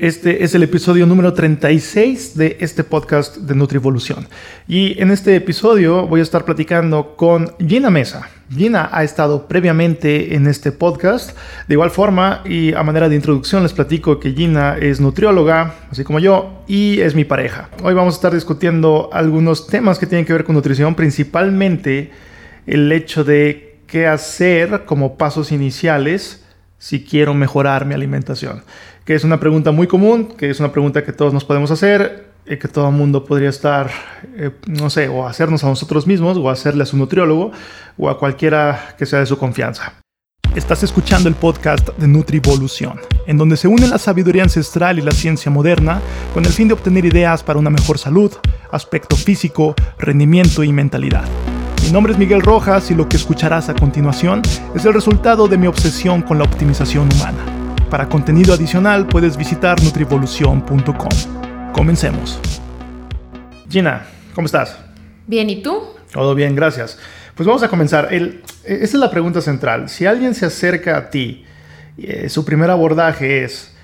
Este es el episodio número 36 de este podcast de Nutrivolución. Y en este episodio voy a estar platicando con Gina Mesa. Gina ha estado previamente en este podcast. De igual forma y a manera de introducción les platico que Gina es nutrióloga, así como yo, y es mi pareja. Hoy vamos a estar discutiendo algunos temas que tienen que ver con nutrición, principalmente el hecho de qué hacer como pasos iniciales si quiero mejorar mi alimentación que es una pregunta muy común, que es una pregunta que todos nos podemos hacer, y que todo el mundo podría estar, eh, no sé, o hacernos a nosotros mismos, o hacerle a su nutriólogo, o a cualquiera que sea de su confianza. Estás escuchando el podcast de Nutrivolución, en donde se une la sabiduría ancestral y la ciencia moderna con el fin de obtener ideas para una mejor salud, aspecto físico, rendimiento y mentalidad. Mi nombre es Miguel Rojas y lo que escucharás a continuación es el resultado de mi obsesión con la optimización humana. Para contenido adicional puedes visitar nutrivolución.com. Comencemos. Gina, ¿cómo estás? Bien, ¿y tú? Todo bien, gracias. Pues vamos a comenzar. El, esta es la pregunta central. Si alguien se acerca a ti, eh, su primer abordaje es,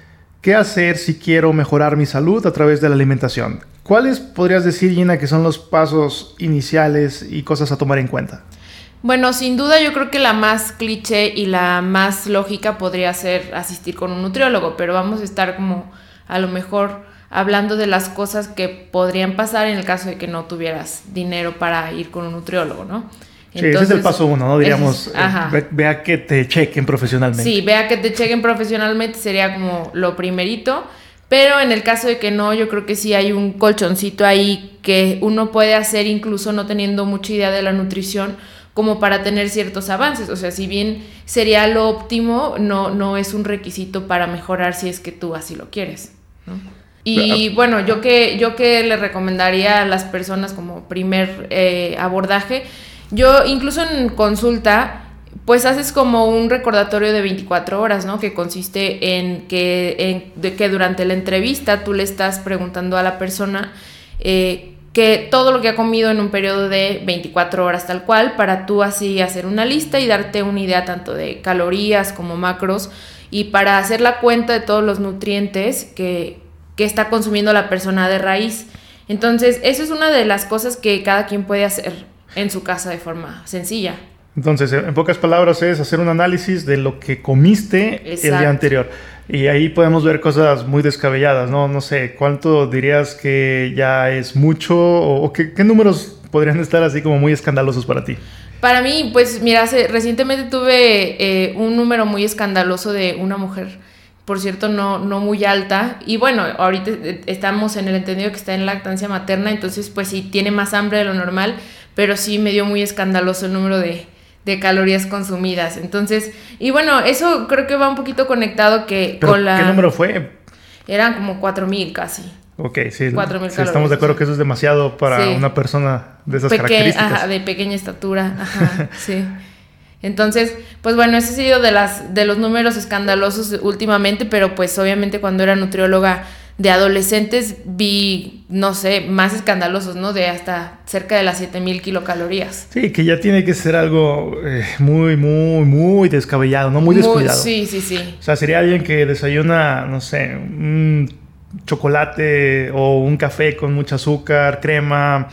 ¿qué hacer si quiero mejorar mi salud a través de la alimentación? ¿Cuáles podrías decir, Gina, que son los pasos iniciales y cosas a tomar en cuenta? Bueno, sin duda yo creo que la más cliché y la más lógica podría ser asistir con un nutriólogo, pero vamos a estar como a lo mejor hablando de las cosas que podrían pasar en el caso de que no tuvieras dinero para ir con un nutriólogo, ¿no? sí, ese es el paso uno, ¿no? Diríamos, eh, vea que te chequen profesionalmente. Sí, vea que te chequen profesionalmente sería como lo primerito. Pero en el caso de que no, yo creo que sí hay un colchoncito ahí que uno puede hacer incluso no teniendo mucha idea de la nutrición como para tener ciertos avances. O sea, si bien sería lo óptimo, no, no es un requisito para mejorar si es que tú así lo quieres. Y bueno, yo que, yo que le recomendaría a las personas como primer eh, abordaje, yo incluso en consulta, pues haces como un recordatorio de 24 horas, ¿no? Que consiste en que, en, de que durante la entrevista tú le estás preguntando a la persona eh, que todo lo que ha comido en un periodo de 24 horas tal cual, para tú así hacer una lista y darte una idea tanto de calorías como macros y para hacer la cuenta de todos los nutrientes que, que está consumiendo la persona de raíz. Entonces, eso es una de las cosas que cada quien puede hacer en su casa de forma sencilla. Entonces, en pocas palabras, es hacer un análisis de lo que comiste el día anterior. Y ahí podemos ver cosas muy descabelladas, ¿no? No sé, ¿cuánto dirías que ya es mucho o, qué, números podrían estar así como muy escandalosos para ti? Para mí, pues mira, recientemente tuve eh, un número muy escandaloso de una mujer, por cierto, no, no muy alta. Y bueno, ahorita eh, estamos en el entendido que está en lactancia materna, entonces pues sí, tiene más hambre de lo normal, pero sí me dio muy escandaloso el número de, de calorías consumidas. Entonces, y bueno, eso creo que va un poquito conectado que con la... ¿Qué número fue? Eran como 4.000 casi. Ok, sí. 4.000 sí, Estamos de acuerdo que eso es demasiado para una persona de esas características. Ajá, de pequeña estatura. Ajá, sí. Entonces, pues bueno, ese ha sido de, las, de los números escandalosos últimamente, pero pues obviamente cuando era nutrióloga de adolescentes vi, no sé, más escandalosos, ¿no? De hasta cerca de las 7000 kilocalorías. Sí, que ya tiene que ser algo eh, muy, muy, muy descabellado, ¿no? Muy descuidado. sí, sí, sí. O sea, sería alguien que desayuna, no sé, un chocolate o un café con mucho azúcar, crema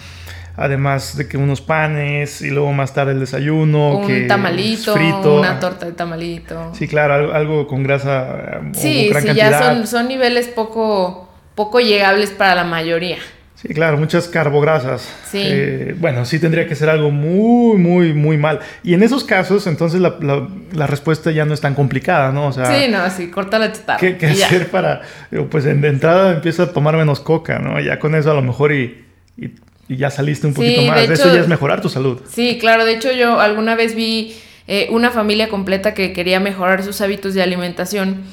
además de que unos panes y luego más tarde el desayuno. Un tamalito, frito. una torta de tamalito. Sí, claro, algo, con grasa. Sí, sí, ya son, son niveles poco, poco llegables para la mayoría. Sí, claro, muchas carbograsas. Sí. Eh, bueno, sí tendría que ser algo muy, muy, muy mal. Y en esos casos, entonces la, la, respuesta ya no es tan complicada, ¿no? O sea, sí, no, sí, corta la chatarra. ¿Qué, qué hacer para...? Pues de entrada empieza a tomar menos coca, ¿no? Ya con eso a lo mejor y, y y ya saliste un poquito más. De Eso ya es mejorar tu salud. Sí, claro. De hecho, yo alguna vez vi eh, una familia completa que quería mejorar sus hábitos de alimentación.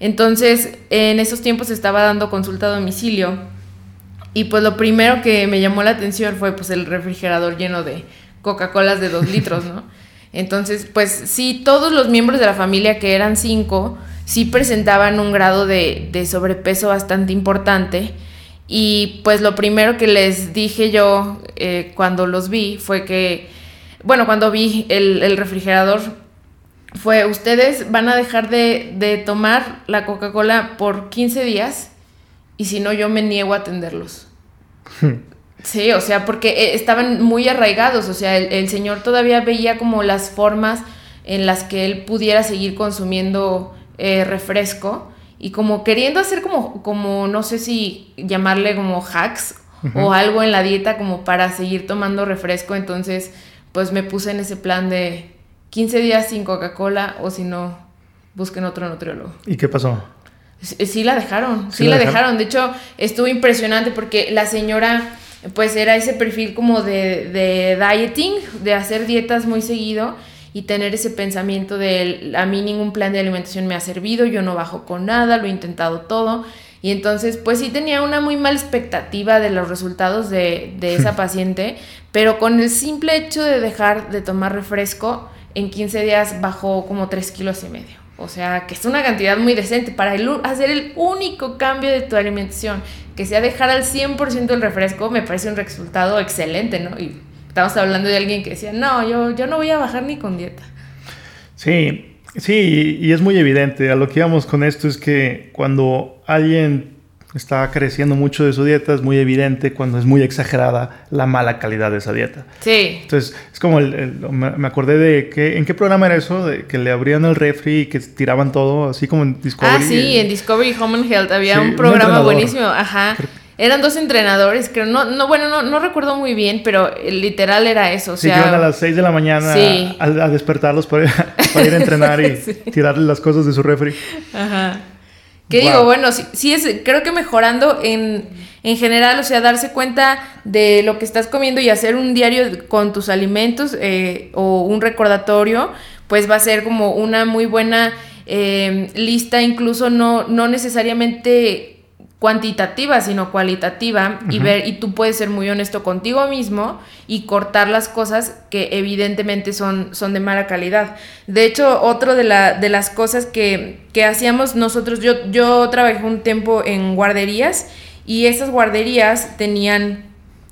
Entonces, en esos tiempos estaba dando consulta a domicilio. Y pues lo primero que me llamó la atención fue pues el refrigerador lleno de Coca-Colas de dos litros, ¿no? Entonces, pues sí, todos los miembros de la familia, que eran cinco, sí presentaban un grado de, de sobrepeso bastante importante. Y pues lo primero que les dije yo eh, cuando los vi fue que, bueno, cuando vi el, refrigerador, fue, ustedes van a dejar de, tomar la Coca-Cola por 15 días y si no, yo me niego a atenderlos. sí, o sea, porque eh, estaban muy arraigados, o sea, el, señor todavía veía como las formas en las que él pudiera seguir consumiendo eh, refresco y como queriendo hacer como, como, no sé si llamarle como hacks o algo en la dieta como para seguir tomando refresco, entonces pues me puse en ese plan de 15 días sin Coca-Cola o si no, busquen otro nutriólogo. ¿Y qué pasó? Sí la dejaron, sí, la, dejaron? De hecho, estuvo impresionante porque la señora, pues era ese perfil como de, de dieting, de hacer dietas muy seguido y tener ese pensamiento de a mí ningún plan de alimentación me ha servido, yo no bajo con nada, lo he intentado todo. Y entonces, pues sí tenía una muy mala expectativa de los resultados de, de esa paciente, pero con el simple hecho de dejar de tomar refresco, en 15 días bajó como 3 kilos y medio. O sea, que es una cantidad muy decente para hacer el único cambio de tu alimentación, que sea dejar al 100% el refresco, me parece un resultado excelente, ¿no? Y estamos hablando de alguien que decía, no, yo, yo no voy a bajar ni con dieta. Sí, sí, y es muy evidente. A lo que íbamos con esto es que cuando alguien está creciendo mucho de su dieta, es muy evidente cuando es muy exagerada la mala calidad de esa dieta. Sí. Entonces, es como, el, me acordé de que, ¿en qué programa era eso? De que le abrían el refri y que tiraban todo, así como en Discovery. Ah, sí, en Discovery Home and Health había un programa buenísimo, ajá. Eran dos entrenadores, creo, no, no bueno, no, no recuerdo muy bien, pero literal era eso. O sí, que iban a las 6 de la mañana a, despertarlos para, ir a entrenar y tirarle las cosas de su refri. Ajá. Que digo, bueno, sí, es, creo que mejorando en, en, general, o sea, darse cuenta de lo que estás comiendo y hacer un diario con tus alimentos eh, o un recordatorio, pues va a ser como una muy buena eh, lista, incluso no, no necesariamente cuantitativa, sino cualitativa y ver y tú puedes ser muy honesto contigo mismo y cortar las cosas que evidentemente son, son de mala calidad. De hecho, otro de, la, de las cosas que, que hacíamos nosotros, yo, yo trabajé un tiempo en guarderías y esas guarderías tenían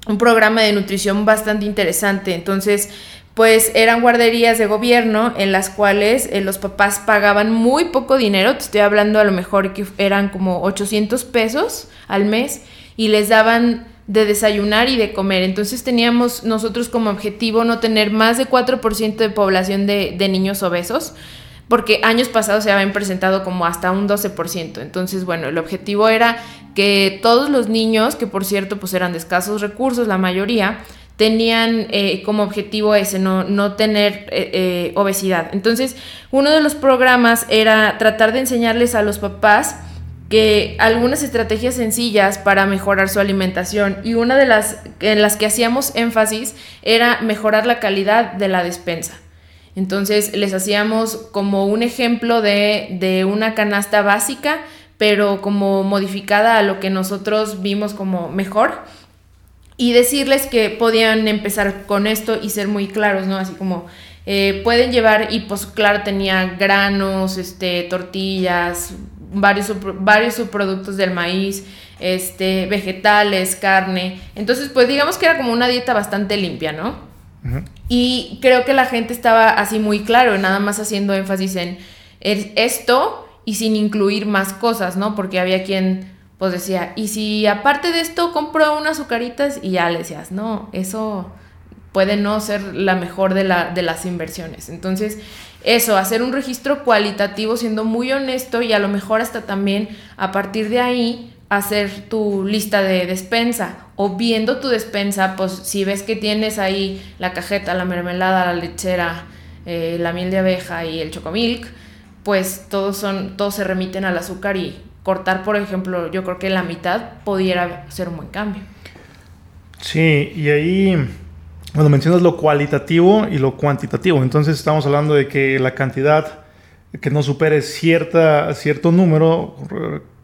un programa de nutrición bastante interesante. Entonces, pues eran guarderías de gobierno en las cuales eh, los papás pagaban muy poco dinero, te estoy hablando a lo mejor que eran como 800 pesos al mes y les daban de desayunar y de comer. Entonces teníamos nosotros como objetivo no tener más de 4% de población de, de niños obesos, porque años pasados se habían presentado como hasta un 12%. Entonces, bueno, el objetivo era que todos los niños, que por cierto pues eran de escasos recursos la mayoría, tenían eh, como objetivo ese, no, no tener eh, eh, obesidad. Entonces, uno de los programas era tratar de enseñarles a los papás que algunas estrategias sencillas para mejorar su alimentación y una de las en las que hacíamos énfasis era mejorar la calidad de la despensa. Entonces les hacíamos como un ejemplo de, de una canasta básica, pero como modificada a lo que nosotros vimos como mejor y decirles que podían empezar con esto y ser muy claros, ¿no? Así como eh, pueden llevar, y pues claro, tenía granos, este, tortillas, varios, varios subproductos del maíz, este, vegetales, carne. Entonces, pues digamos que era como una dieta bastante limpia, ¿no? Y creo que la gente estaba así muy claro, nada más haciendo énfasis en esto y sin incluir más cosas, ¿no? Porque había quien pues decía, y si aparte de esto compro unas azucaritas y ya le decías, no, eso puede no ser la mejor de, la, de las inversiones. Entonces, eso, hacer un registro cualitativo siendo muy honesto y a lo mejor hasta también a partir de ahí hacer tu lista de despensa o viendo tu despensa, pues si ves que tienes ahí la cajeta, la mermelada, la lechera, eh, la miel de abeja y el chocomilk, pues todos son, todos se remiten al azúcar y cortar, por ejemplo, yo creo que la mitad pudiera ser un buen cambio. Sí, y ahí, bueno, mencionas lo cualitativo y lo cuantitativo. Entonces estamos hablando de que la cantidad que no supere cierta, cierto número,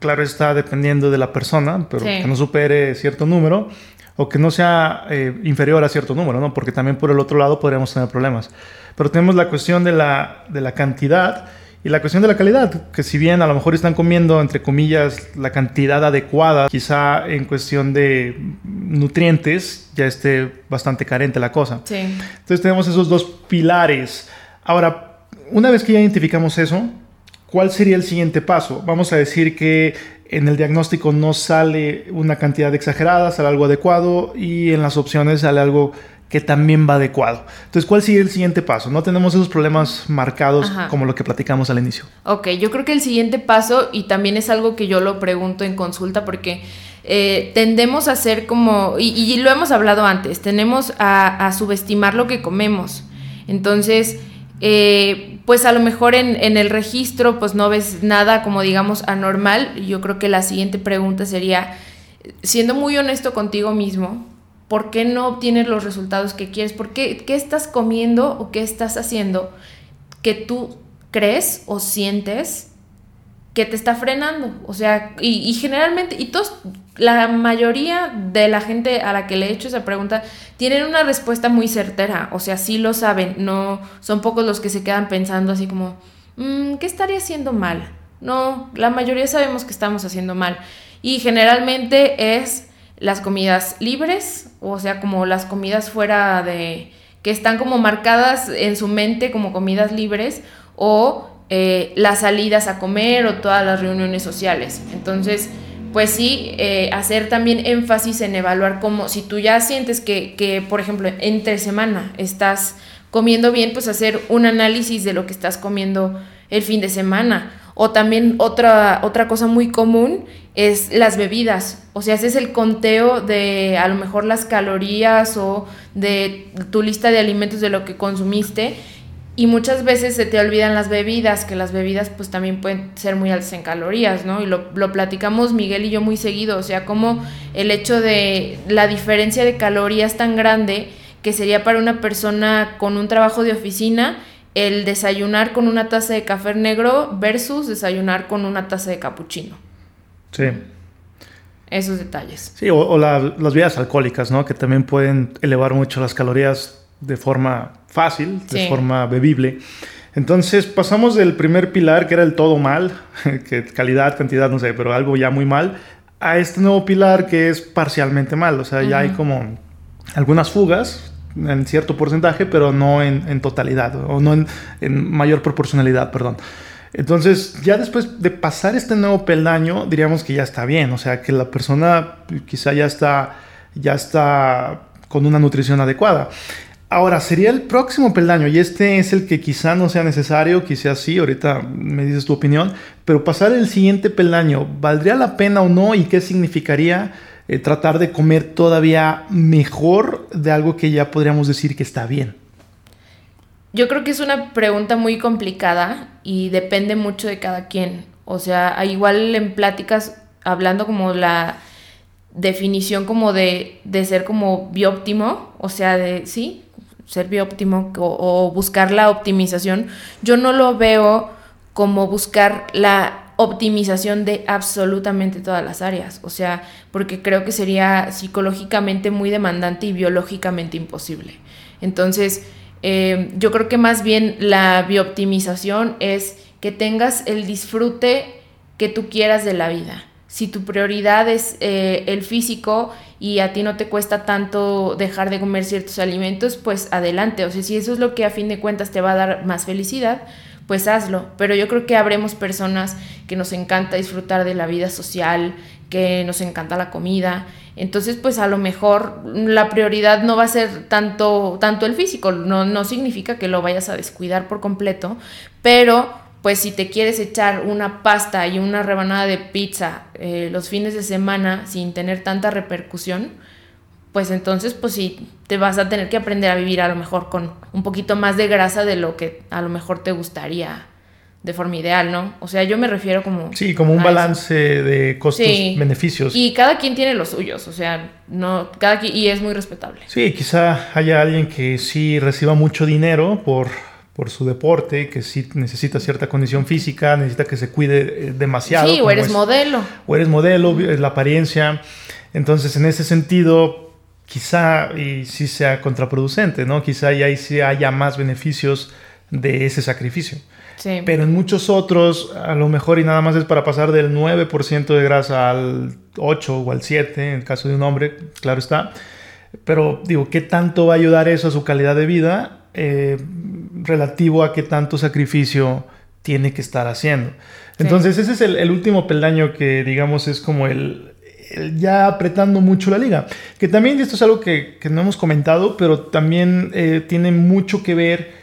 claro está dependiendo de la persona, pero que no supere cierto número o que no sea eh, inferior a cierto número, ¿no? Porque también por el otro lado podríamos tener problemas. Pero tenemos la cuestión de la, de la cantidad y la cuestión de la calidad, que si bien a lo mejor están comiendo, entre comillas, la cantidad adecuada, quizá en cuestión de nutrientes ya esté bastante carente la cosa. Sí. Entonces tenemos esos dos pilares. Ahora, una vez que ya identificamos eso, ¿cuál sería el siguiente paso? Vamos a decir que en el diagnóstico no sale una cantidad exagerada, sale algo adecuado y en las opciones sale algo que también va adecuado. Entonces, ¿cuál sigue el siguiente paso? No tenemos esos problemas marcados como lo que platicamos al inicio. Ok, yo creo que el siguiente paso, y también es algo que yo lo pregunto en consulta, porque eh, tendemos a ser como, y, lo hemos hablado antes, tenemos a, subestimar lo que comemos. Entonces, eh, pues a lo mejor en, en, el registro pues no ves nada como digamos anormal. Yo creo que la siguiente pregunta sería, siendo muy honesto contigo mismo, ¿Por qué no obtienes los resultados que quieres? ¿Por qué, qué estás comiendo o qué estás haciendo que tú crees o sientes que te está frenando? O sea, y, generalmente, y todos, la mayoría de la gente a la que le he hecho esa pregunta tienen una respuesta muy certera, o sea, sí lo saben, no son pocos los que se quedan pensando así como, mm, ¿qué estaría haciendo mal? No, la mayoría sabemos que estamos haciendo mal. Y generalmente es las comidas libres, o sea, como las comidas fuera de, que están como marcadas en su mente como comidas libres, o eh, las salidas a comer o todas las reuniones sociales. Entonces, pues sí, eh, hacer también énfasis en evaluar cómo, si tú ya sientes que, que, por ejemplo, entre semana estás comiendo bien, pues hacer un análisis de lo que estás comiendo el fin de semana o también otra, otra cosa muy común es las bebidas. O sea, ese es el conteo de a lo mejor las calorías o de tu lista de alimentos de lo que consumiste. Y muchas veces se te olvidan las bebidas, que las bebidas pues también pueden ser muy altas en calorías, ¿no? Y lo, lo platicamos Miguel y yo muy seguido, o sea, como el hecho de la diferencia de calorías tan grande que sería para una persona con un trabajo de oficina el desayunar con una taza de café negro versus desayunar con una taza de capuchino. Sí. Esos detalles. Sí, o, las bebidas alcohólicas, ¿no? Que también pueden elevar mucho las calorías de forma fácil, de forma bebible. Entonces pasamos del primer pilar, que era el todo mal, que calidad, cantidad, no sé, pero algo ya muy mal, a este nuevo pilar que es parcialmente mal. O sea, ya hay como algunas fugas, en cierto porcentaje, pero no en, totalidad, o no en, mayor proporcionalidad, perdón. Entonces, ya después de pasar este nuevo peldaño, diríamos que ya está bien, o sea, que la persona quizá ya está, ya está con una nutrición adecuada. Ahora, sería el próximo peldaño, y este es el que quizá no sea necesario, quizá sí, ahorita me dices tu opinión, pero pasar el siguiente peldaño, ¿valdría la pena o no? ¿Y qué significaría? Eh, tratar de comer todavía mejor de algo que ya podríamos decir que está bien? Yo creo que es una pregunta muy complicada y depende mucho de cada quien. O sea, igual en pláticas, hablando como la definición como de, de ser como bióptimo, o sea, de, sí, ser bióptimo o, o buscar la optimización, yo no lo veo como buscar la optimización de absolutamente todas las áreas, o sea, porque creo que sería psicológicamente muy demandante y biológicamente imposible. Entonces, eh, yo creo que más bien la bioptimización es que tengas el disfrute que tú quieras de la vida. Si tu prioridad es eh, el físico y a ti no te cuesta tanto dejar de comer ciertos alimentos, pues adelante. O sea, si eso es lo que a fin de cuentas te va a dar más felicidad, pues hazlo. Pero yo creo que habremos personas que nos encanta disfrutar de la vida social, que nos encanta la comida. Entonces, pues a lo mejor la prioridad no va a ser tanto, tanto el físico, no, no significa que lo vayas a descuidar por completo, pero pues si te quieres echar una pasta y una rebanada de pizza eh, los fines de semana sin tener tanta repercusión, pues entonces pues sí, te vas a tener que aprender a vivir a lo mejor con un poquito más de grasa de lo que a lo mejor te gustaría de forma ideal, ¿no? O sea, yo me refiero como... Sí, como un balance de costos-beneficios. Y cada quien tiene los suyos, o sea, no, cada quien, y es muy respetable. Sí, quizá haya alguien que sí reciba mucho dinero por, por su deporte, que sí necesita cierta condición física, necesita que se cuide eh, demasiado. Sí, o eres modelo. O eres modelo, la apariencia. Entonces, en ese sentido, quizá y sí sea contraproducente, ¿no? Quizá ya ahí sí haya más beneficios de ese sacrificio. Sí. Pero en muchos otros, a lo mejor y nada más es para pasar del 9% de grasa al 8 o al 7, en el caso de un hombre, claro está. Pero digo, ¿qué tanto va a ayudar eso a su calidad de vida eh, relativo a qué tanto sacrificio tiene que estar haciendo. Entonces ese es el, último peldaño que digamos es como el, ya apretando mucho la liga. Que también esto es algo que, no hemos comentado, pero también eh, tiene mucho que ver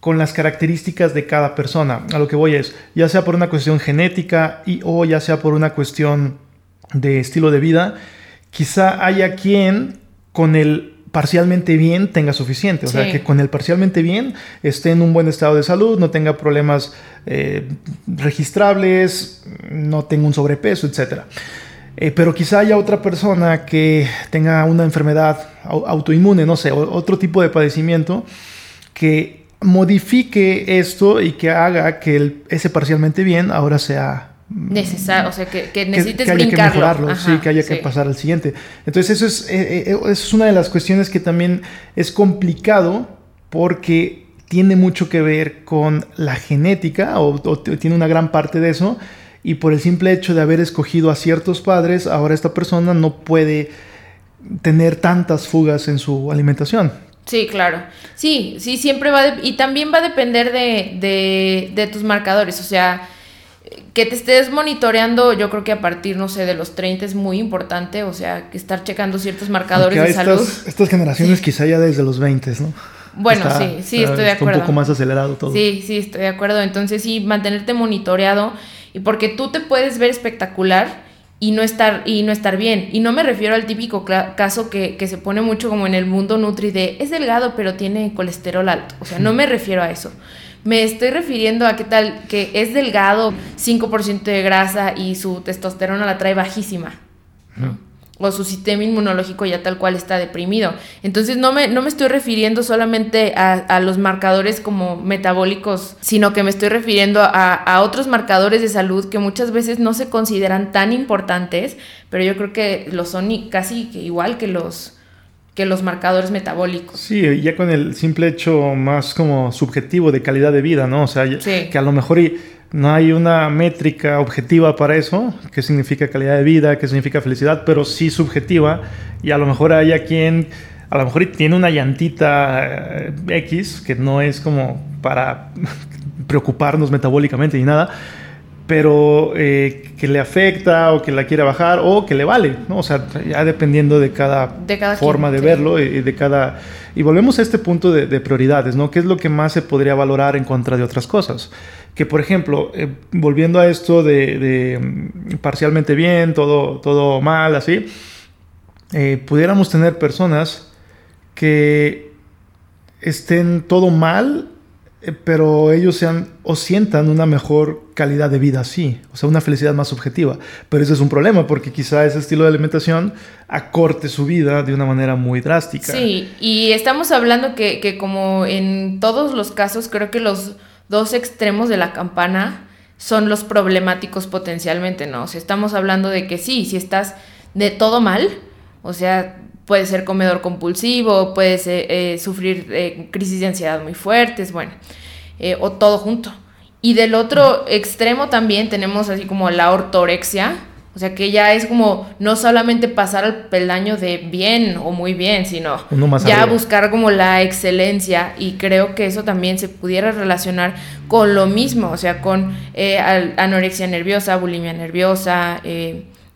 con las características de cada persona. A lo que voy es, ya sea por una cuestión genética y o ya sea por una cuestión de estilo de vida, quizá haya quien con el parcialmente bien tenga suficiente. O sea, que con el parcialmente bien esté en un buen estado de salud, no tenga problemas eh, registrables, no tenga un sobrepeso, etc. Eh, pero quizá haya otra persona que tenga una enfermedad autoinmune, no sé, otro tipo de padecimiento que modifique esto y que haga que ese parcialmente bien ahora sea necesario, o sea, que, que necesites que, haya que mejorarlo, sí, que haya que pasar al siguiente. Entonces, eso eh, eh, eso es una de las cuestiones que también es complicado porque tiene mucho que ver con la genética o, tiene una gran parte de eso y por el simple hecho de haber escogido a ciertos padres, ahora esta persona no puede tener tantas fugas en su alimentación. Sí, claro. Sí, sí, siempre va y también va a depender de, de, de tus marcadores, o sea, que te estés monitoreando, yo creo que a partir, no sé, de los 30 es muy importante, o sea, que estar checando ciertos marcadores de salud. Estas generaciones quizá ya desde los 20, ¿no? Bueno, sí, sí, estoy de acuerdo. un poco más acelerado todo. Sí, sí, estoy de acuerdo. Entonces, sí, mantenerte monitoreado y porque tú te puedes ver espectacular y no estar y no estar bien. Y no me refiero al típico caso que, que se pone mucho como en el mundo nutri de es delgado pero tiene colesterol alto. O sea, no me refiero a eso. Me estoy refiriendo a qué tal que es delgado, 5% de grasa y su testosterona la trae bajísima. O su sistema inmunológico ya tal cual está deprimido. Entonces no me, no me estoy refiriendo solamente a, los marcadores como metabólicos, sino que me estoy refiriendo a, a otros marcadores de salud que muchas veces no se consideran tan importantes, pero yo creo que lo son casi igual que los, que los marcadores metabólicos. Sí, ya con el simple hecho más como subjetivo de calidad de vida, ¿no? O sea, que a lo mejor no hay una métrica objetiva para eso, qué significa calidad de vida, qué significa felicidad, pero sí subjetiva, y a lo mejor hay quien, a lo mejor tiene una llantita eh, X, que no es como para preocuparnos metabólicamente ni nada, pero eh, que le afecta o que la quiera bajar o que le vale, ¿no? O sea, ya dependiendo de cada, forma de verlo y de cada... Y volvemos a este punto de, prioridades, ¿no? ¿Qué es lo que más se podría valorar en contra de otras cosas? Que, por ejemplo, eh, volviendo a esto de, mm, parcialmente bien, todo, todo mal, así, eh, pudiéramos tener personas que estén todo mal pero ellos sean o sientan una mejor calidad de vida así, o sea, una felicidad más subjetiva. Pero ese es un problema porque quizá ese estilo de alimentación acorte su vida de una manera muy drástica. Sí, y estamos hablando que, que como en todos los casos, creo que los dos extremos de la campana son los problemáticos potencialmente, ¿no? O sea, estamos hablando de que sí, si estás de todo mal, o sea, puede ser comedor compulsivo, puede eh, sufrir eh, crisis de ansiedad muy fuertes, bueno, eh, o todo junto. Y del otro extremo también tenemos así como la ortorexia, o sea que ya es como no solamente pasar al peldaño de bien o muy bien, sino ya buscar como la excelencia y creo que eso también se pudiera relacionar con lo mismo, o sea, con anorexia nerviosa, bulimia nerviosa,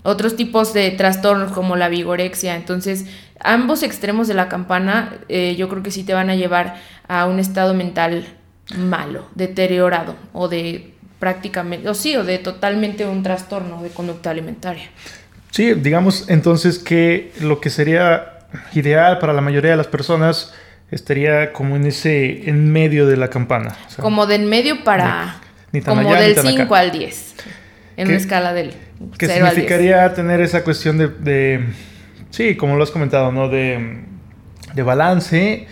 otros tipos de trastornos como la vigorexia. Entonces, ambos extremos de la campana eh, yo creo que sí te van a llevar a un estado mental malo, deteriorado o de prácticamente, o sí, o de totalmente un trastorno de conducta alimentaria. Sí, digamos entonces que lo que sería ideal para la mayoría de las personas estaría como en ese en medio de la campana. como de en medio para como del 5 al 10 en una escala del que significaría tener esa cuestión de, sí, como lo has comentado, ¿no? De, de balance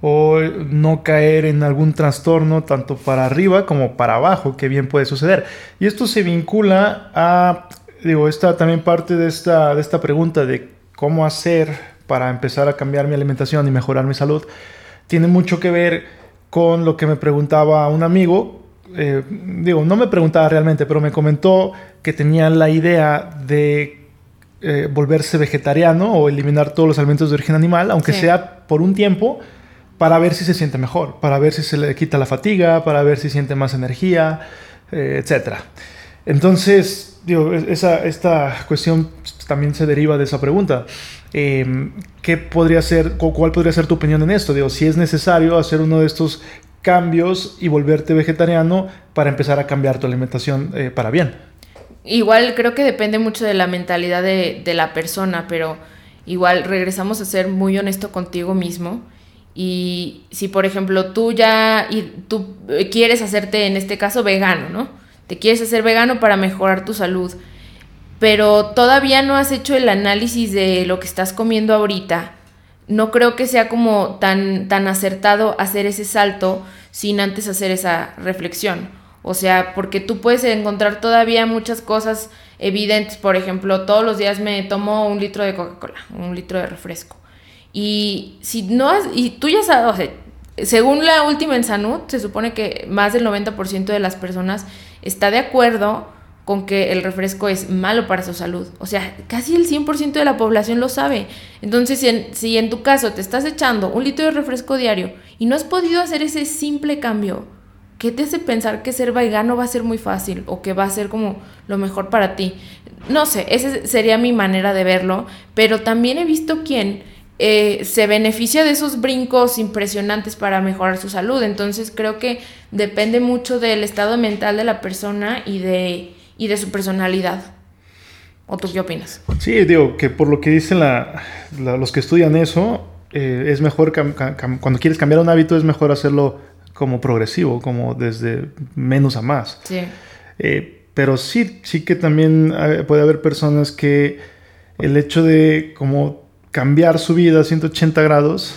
o no caer en algún trastorno tanto para arriba como para abajo, que bien puede suceder. Y esto se vincula a, digo, esta también parte de esta, de esta pregunta de cómo hacer para empezar a cambiar mi alimentación y mejorar mi salud. Tiene mucho que ver con lo que me preguntaba un amigo eh, digo, no me preguntaba realmente, pero me comentó que tenía la idea de eh, volverse vegetariano o eliminar todos los alimentos de origen animal, aunque sea por un tiempo, para ver si se siente mejor, para ver si se le quita la fatiga, para ver si siente más energía, eh, etc. Entonces, digo, esa, esta cuestión también se deriva de esa pregunta. Em, ¿Qué podría ser, cuál podría ser tu opinión en esto? Digo, si es necesario hacer uno de estos cambios y volverte vegetariano para empezar a cambiar tu alimentación eh, para bien. Igual creo que depende mucho de la mentalidad de, de la persona, pero igual regresamos a ser muy honesto contigo mismo. Y si, por ejemplo, tú ya y tú quieres hacerte, en este caso, vegano, ¿no? Te quieres hacer vegano para mejorar tu salud, pero todavía no has hecho el análisis de lo que estás comiendo ahorita. No creo que sea como tan, tan acertado hacer ese salto sin antes hacer esa reflexión. O sea, porque tú puedes encontrar todavía muchas cosas evidentes. Por ejemplo, todos los días me tomo un litro de Coca-Cola, un litro de refresco. Y si no has, y tú ya sabes, o sea, según la última en Sanud, se supone que más del 90% de las personas está de acuerdo con que el refresco es malo para su salud. O sea, casi el 100% de la población lo sabe. Entonces, si en, si en tu caso te estás echando un litro de refresco diario y no has podido hacer ese simple cambio, ¿qué te hace pensar que ser vegano va a ser muy fácil o que va a ser como lo mejor para ti? No sé, esa sería mi manera de verlo, pero también he visto quién eh, se beneficia de esos brincos impresionantes para mejorar su salud. Entonces creo que depende mucho del estado mental de la persona y de, y de su personalidad. ¿O tú qué opinas? Sí, digo que por lo que dicen los que estudian eso, eh, es mejor, cuando quieres cambiar un hábito, es mejor hacerlo como progresivo, como desde menos a más. Sí. Eh, pero sí, sí que también puede haber personas que el hecho de como cambiar su vida a 180 grados,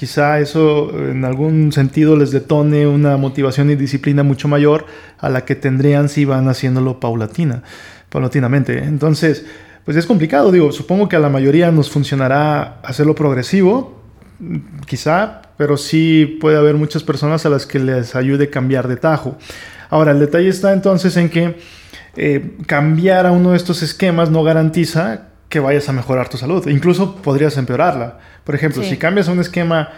quizá eso en algún sentido les detone una motivación y disciplina mucho mayor a la que tendrían si van haciéndolo paulatina, paulatinamente. Entonces, pues es complicado, digo, supongo que a la mayoría nos funcionará hacerlo progresivo, quizá, pero sí puede haber muchas personas a las que les ayude cambiar de tajo. Ahora, el detalle está entonces en que eh, cambiar a uno de estos esquemas no garantiza que vayas a mejorar tu salud. Incluso podrías empeorarla. Por ejemplo, si cambias un esquema,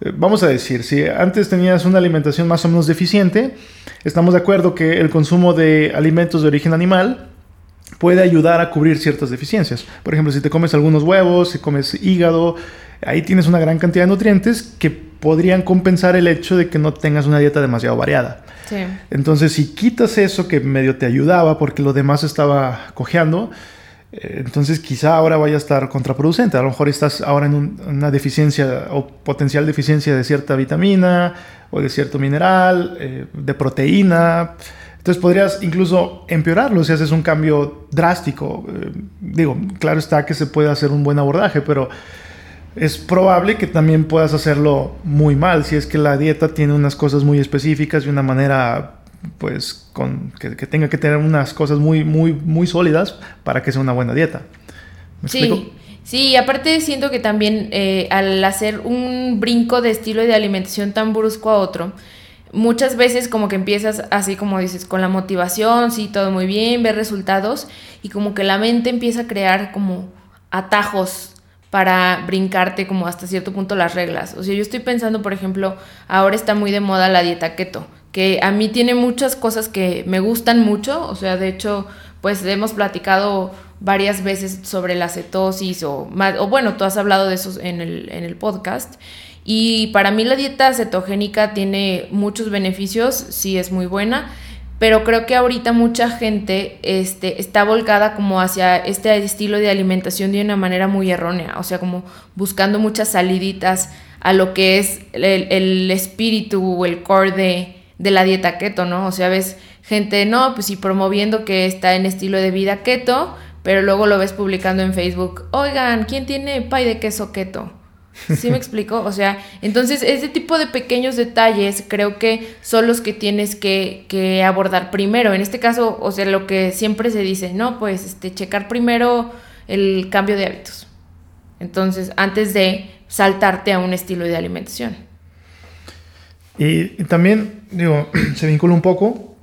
eh, vamos a decir, si antes tenías una alimentación más o menos deficiente, estamos de acuerdo que el consumo de alimentos de origen animal puede ayudar a cubrir ciertas deficiencias. Por ejemplo, si te comes algunos huevos, si comes hígado, ahí tienes una gran cantidad de nutrientes que podrían compensar el hecho de que no tengas una dieta demasiado variada. Entonces, si quitas eso que medio te ayudaba porque lo demás estaba cojeando, entonces quizá ahora vaya a estar contraproducente. A lo mejor estás ahora en una deficiencia o potencial deficiencia de cierta vitamina o de cierto mineral, eh, de proteína. Entonces podrías incluso empeorarlo si haces un cambio drástico. Eh, digo, claro está que se puede hacer un buen abordaje, pero es probable que también puedas hacerlo muy mal si es que la dieta tiene unas cosas muy específicas y una manera pues con, que, tenga que tener unas cosas muy, muy, muy sólidas para que sea una buena dieta. sí, sí, aparte siento que también eh, al hacer un brinco de estilo de alimentación tan brusco a otro, muchas veces como que empiezas así como dices, con la motivación, sí, todo muy bien, ver resultados y como que la mente empieza a crear como atajos para brincarte como hasta cierto punto las reglas. O sea, yo estoy pensando, por ejemplo, ahora está muy de moda la dieta keto que a mí tiene muchas cosas que me gustan mucho, o sea, de hecho, pues hemos platicado varias veces sobre la cetosis o, o bueno, tú has hablado de eso en el, en el podcast. Y para mí la dieta cetogénica tiene muchos beneficios, sí es muy buena, pero creo que ahorita mucha gente este, está volcada como hacia este estilo de alimentación de una manera muy errónea, o sea, como buscando muchas saliditas a lo que es el, el espíritu o el core de, de la dieta keto, ¿no? O sea, ves gente, no, pues sí, promoviendo que está en estilo de vida keto, pero luego lo ves publicando en Facebook, oigan, ¿quién tiene pay de queso keto? ¿Sí me explico? O sea, entonces ese tipo de pequeños detalles creo que son los que tienes que, que, abordar primero. En este caso, o sea, lo que siempre se dice, no, pues este, checar primero el cambio de hábitos. Entonces, antes de saltarte a un estilo de alimentación. Y, también, digo, se vincula un poco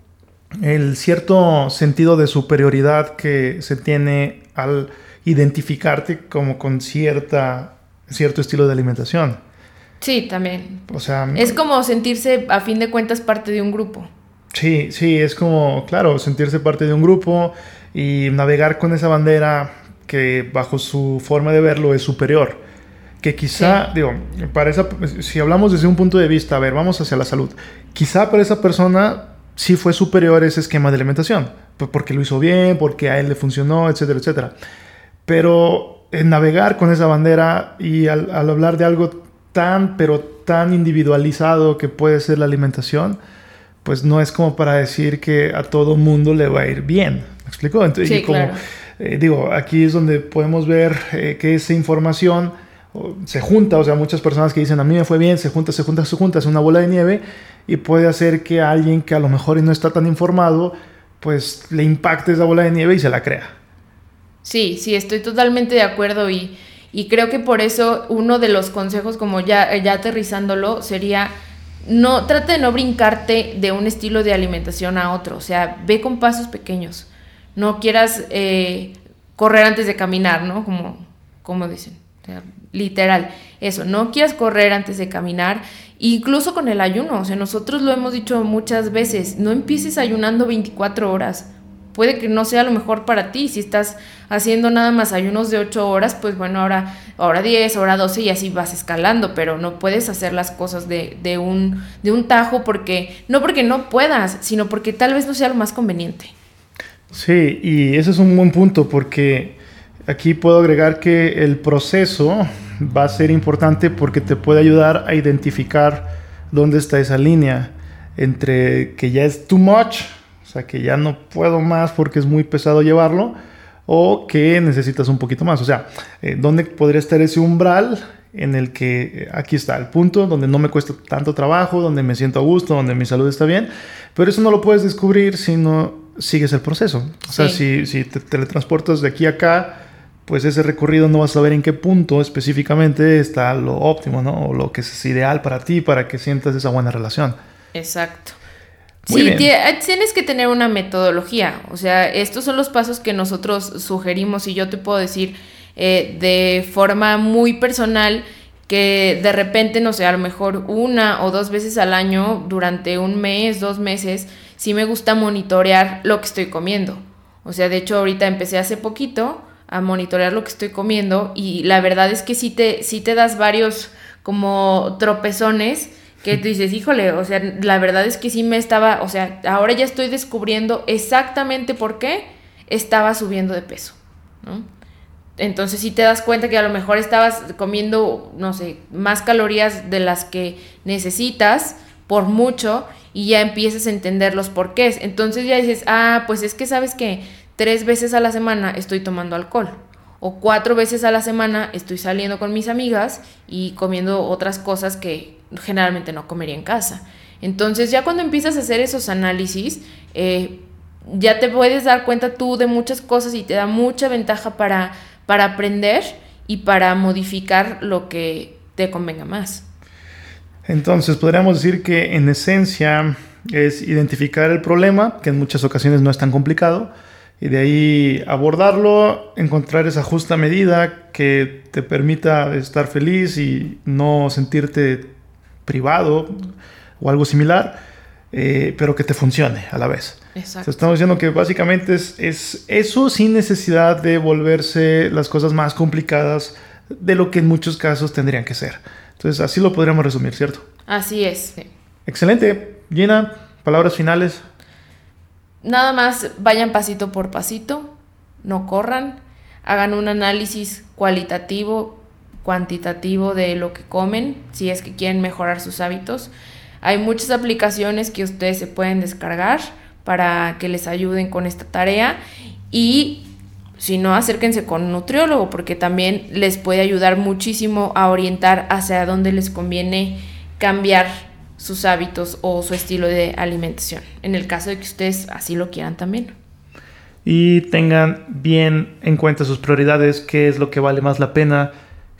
el cierto sentido de superioridad que se tiene al identificarte como con cierta, cierto estilo de alimentación. Sí, también. O sea, Es como sentirse, a fin de cuentas, parte de un grupo. Sí, sí, es como, claro, sentirse parte de un grupo y navegar con esa bandera que bajo su forma de verlo es superior. Que quizá, digo, para esa, si hablamos desde un punto de vista, a ver, vamos hacia la salud, quizá para esa persona sí fue superior ese esquema de alimentación, porque lo hizo bien, porque a él le funcionó, etcétera, etcétera. Pero en navegar con esa bandera y al, al hablar de algo tan, pero tan individualizado que puede ser la alimentación, pues no es como para decir que a todo mundo le va a ir bien. ¿Me explico? Entonces, Sí, y como, claro. eh, digo, aquí es donde podemos ver eh, que esa información se junta, o sea, muchas personas que dicen a mí me fue bien, se junta, se junta, se junta, es una bola de nieve y puede hacer que alguien que a lo mejor no está tan informado, pues le impacte esa bola de nieve y se la crea. Sí, sí, estoy totalmente de acuerdo y, y creo que por eso uno de los consejos, como ya, ya aterrizándolo, sería no trata de no brincarte de un estilo de alimentación a otro, o sea, ve con pasos pequeños. No quieras eh, correr antes de caminar, ¿no? Como, como dicen, literal, eso, no quieras correr antes de caminar, incluso con el ayuno, o sea, nosotros lo hemos dicho muchas veces, no empieces ayunando 24 horas, puede que no sea lo mejor para ti. Si estás haciendo nada más ayunos de 8 horas, pues bueno, ahora, ahora 10, ahora 12 y así vas escalando, pero no puedes hacer las cosas de, de, un, de un tajo porque, no porque no puedas, sino porque tal vez no sea lo más conveniente. Sí, y ese es un buen punto porque aquí puedo agregar que el proceso va a ser importante porque te puede ayudar a identificar dónde está esa línea entre que ya es too much, o sea, que ya no puedo más porque es muy pesado llevarlo, o que necesitas un poquito más. O sea, eh, ¿dónde podría estar ese umbral en el que eh, aquí está el punto donde no me cuesta tanto trabajo, donde me siento a gusto, donde mi salud está bien? Pero eso no lo puedes descubrir si no sigues el proceso. O sea, Sí. si, si te teletransportas de aquí a acá, pues ese recorrido no vas a saber en qué punto específicamente está lo óptimo, ¿no? O lo que es ideal para ti, para que sientas esa buena relación. Exacto. Muy sí, tienes que tener una metodología. O sea, estos son los pasos que nosotros sugerimos y yo te puedo decir eh, de forma muy personal que de repente, no sé, a lo mejor una o dos veces al año, durante un mes, dos meses, sí me gusta monitorear lo que estoy comiendo. O sea, de hecho, ahorita empecé hace poquito a monitorear lo que estoy comiendo y la verdad es que sí te, te das varios como tropezones que tú dices, híjole, o sea, la verdad es que sí me estaba, o sea, ahora ya estoy descubriendo exactamente por qué estaba subiendo de peso, ¿no? Entonces sí te das cuenta que a lo mejor estabas comiendo, no sé, más calorías de las que necesitas por mucho y ya empiezas a entender los porqués. Entonces ya dices, ah, pues es que sabes que tres veces a la semana estoy tomando alcohol. O cuatro veces a la semana estoy saliendo con mis amigas y comiendo otras cosas que generalmente no comería en casa. Entonces ya cuando empiezas a hacer esos análisis, eh, ya te puedes dar cuenta tú de muchas cosas y te da mucha ventaja para, para aprender y para modificar lo que te convenga más. Entonces, podríamos decir que en esencia es identificar el problema, que en muchas ocasiones no es tan complicado, y de ahí abordarlo, encontrar esa justa medida que te permita estar feliz y no sentirte privado o algo similar, eh, pero que te funcione a la vez. Exacto. estamos diciendo que básicamente es, es eso sin necesidad de volverse las cosas más complicadas de lo que en muchos casos tendrían que ser. Entonces, así lo podríamos resumir, ¿cierto? Así es. Excelente. Gina, palabras finales. Nada más vayan pasito por pasito, no corran, hagan un análisis cualitativo, cuantitativo de lo que comen, si es que quieren mejorar sus hábitos. Hay muchas aplicaciones que ustedes se pueden descargar para que les ayuden con esta tarea y si no, acérquense con un nutriólogo porque también les puede ayudar muchísimo a orientar hacia dónde les conviene cambiar sus hábitos o su estilo de alimentación, en el caso de que ustedes así lo quieran también. Y tengan bien en cuenta sus prioridades, qué es lo que vale más la pena,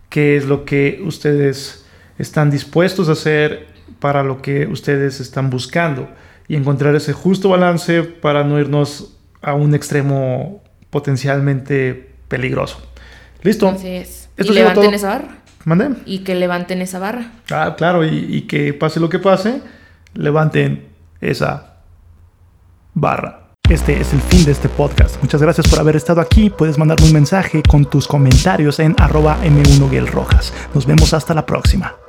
qué es lo que ustedes están dispuestos a hacer para lo que ustedes están buscando y encontrar ese justo balance para no irnos a un extremo potencialmente peligroso. ¿Listo? Así es. Esto y levanten esa barra. Y que levanten esa barra. Ah, claro, y, y que pase lo que pase, levanten esa barra. Este es el fin de este podcast. Muchas gracias por haber estado aquí. Puedes mandarme un mensaje con tus comentarios en arroba m1guelrojas. Nos vemos hasta la próxima.